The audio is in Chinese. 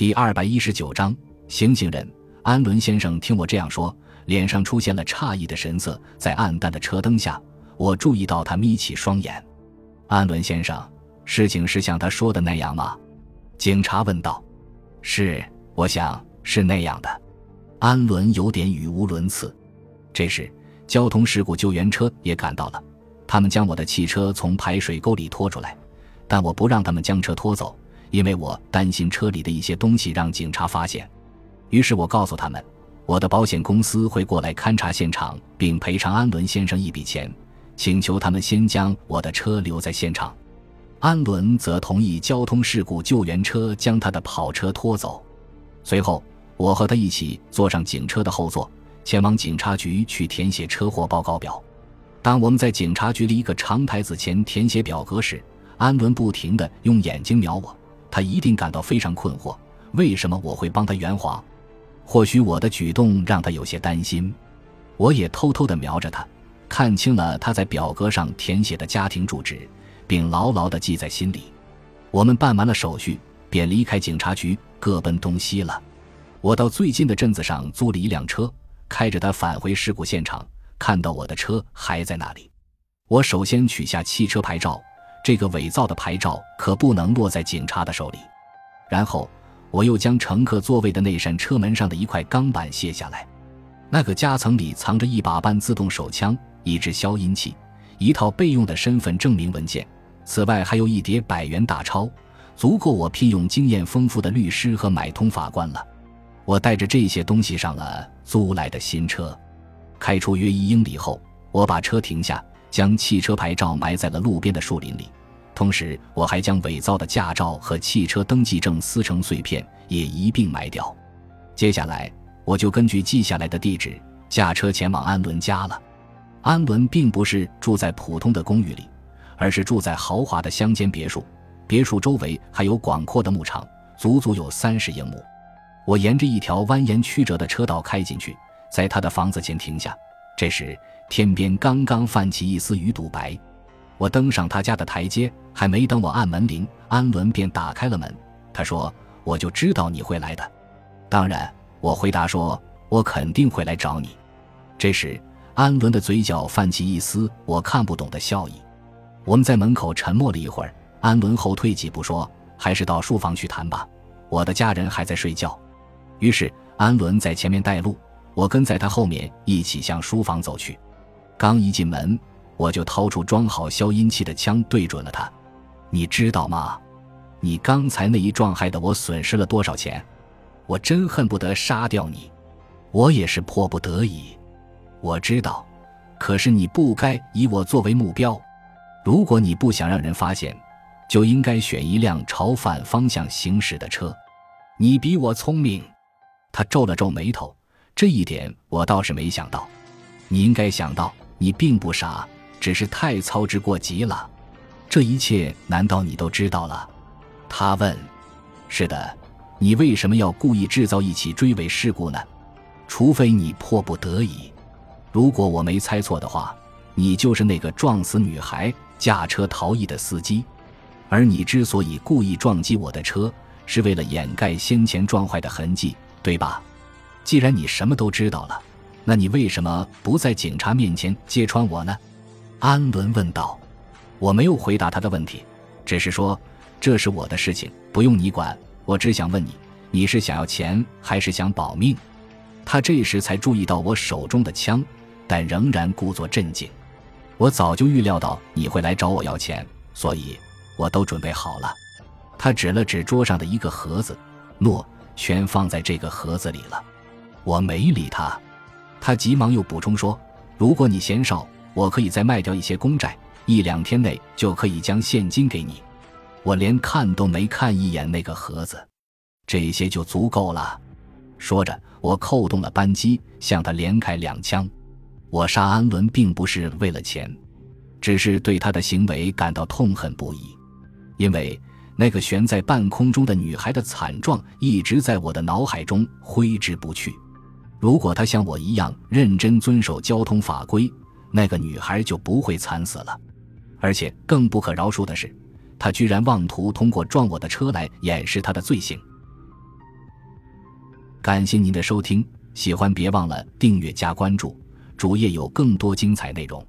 第二百一十九章，行刑人安伦先生听我这样说，脸上出现了诧异的神色。在暗淡的车灯下，我注意到他眯起双眼。安伦先生，事情是像他说的那样吗？警察问道。是，我想是那样的。安伦有点语无伦次。这时，交通事故救援车也赶到了，他们将我的汽车从排水沟里拖出来，但我不让他们将车拖走。因为我担心车里的一些东西让警察发现，于是我告诉他们，我的保险公司会过来勘察现场，并赔偿安伦先生一笔钱，请求他们先将我的车留在现场。安伦则同意交通事故救援车将他的跑车拖走。随后，我和他一起坐上警车的后座，前往警察局去填写车祸报告表。当我们在警察局的一个长台子前填写表格时，安伦不停地用眼睛瞄我。他一定感到非常困惑，为什么我会帮他圆谎？或许我的举动让他有些担心。我也偷偷地瞄着他，看清了他在表格上填写的家庭住址，并牢牢地记在心里。我们办完了手续，便离开警察局，各奔东西了。我到最近的镇子上租了一辆车，开着它返回事故现场，看到我的车还在那里。我首先取下汽车牌照。这个伪造的牌照可不能落在警察的手里。然后，我又将乘客座位的那扇车门上的一块钢板卸下来，那个夹层里藏着一把半自动手枪、一支消音器、一套备用的身份证明文件，此外还有一叠百元大钞，足够我聘用经验丰富的律师和买通法官了。我带着这些东西上了租来的新车，开出约一英里后，我把车停下。将汽车牌照埋在了路边的树林里，同时我还将伪造的驾照和汽车登记证撕成碎片也一并埋掉。接下来，我就根据记下来的地址驾车前往安伦家了。安伦并不是住在普通的公寓里，而是住在豪华的乡间别墅。别墅周围还有广阔的牧场，足足有三十英亩。我沿着一条蜿蜒曲折的车道开进去，在他的房子前停下。这时。天边刚刚泛起一丝鱼肚白，我登上他家的台阶，还没等我按门铃，安伦便打开了门。他说：“我就知道你会来的。”当然，我回答说：“我肯定会来找你。”这时，安伦的嘴角泛起一丝我看不懂的笑意。我们在门口沉默了一会儿，安伦后退几步说：“还是到书房去谈吧，我的家人还在睡觉。”于是，安伦在前面带路，我跟在他后面一起向书房走去。刚一进门，我就掏出装好消音器的枪，对准了他。你知道吗？你刚才那一撞，害得我损失了多少钱？我真恨不得杀掉你。我也是迫不得已。我知道，可是你不该以我作为目标。如果你不想让人发现，就应该选一辆朝反方向行驶的车。你比我聪明。他皱了皱眉头，这一点我倒是没想到。你应该想到。你并不傻，只是太操之过急了。这一切难道你都知道了？他问。是的，你为什么要故意制造一起追尾事故呢？除非你迫不得已。如果我没猜错的话，你就是那个撞死女孩、驾车逃逸的司机。而你之所以故意撞击我的车，是为了掩盖先前撞坏的痕迹，对吧？既然你什么都知道了。那你为什么不在警察面前揭穿我呢？安伦问道。我没有回答他的问题，只是说这是我的事情，不用你管。我只想问你，你是想要钱还是想保命？他这时才注意到我手中的枪，但仍然故作镇静。我早就预料到你会来找我要钱，所以我都准备好了。他指了指桌上的一个盒子，诺，全放在这个盒子里了。我没理他。他急忙又补充说：“如果你嫌少，我可以再卖掉一些公债，一两天内就可以将现金给你。”我连看都没看一眼那个盒子，这些就足够了。说着，我扣动了扳机，向他连开两枪。我杀安伦并不是为了钱，只是对他的行为感到痛恨不已，因为那个悬在半空中的女孩的惨状一直在我的脑海中挥之不去。如果他像我一样认真遵守交通法规，那个女孩就不会惨死了。而且更不可饶恕的是，他居然妄图通过撞我的车来掩饰他的罪行。感谢您的收听，喜欢别忘了订阅加关注，主页有更多精彩内容。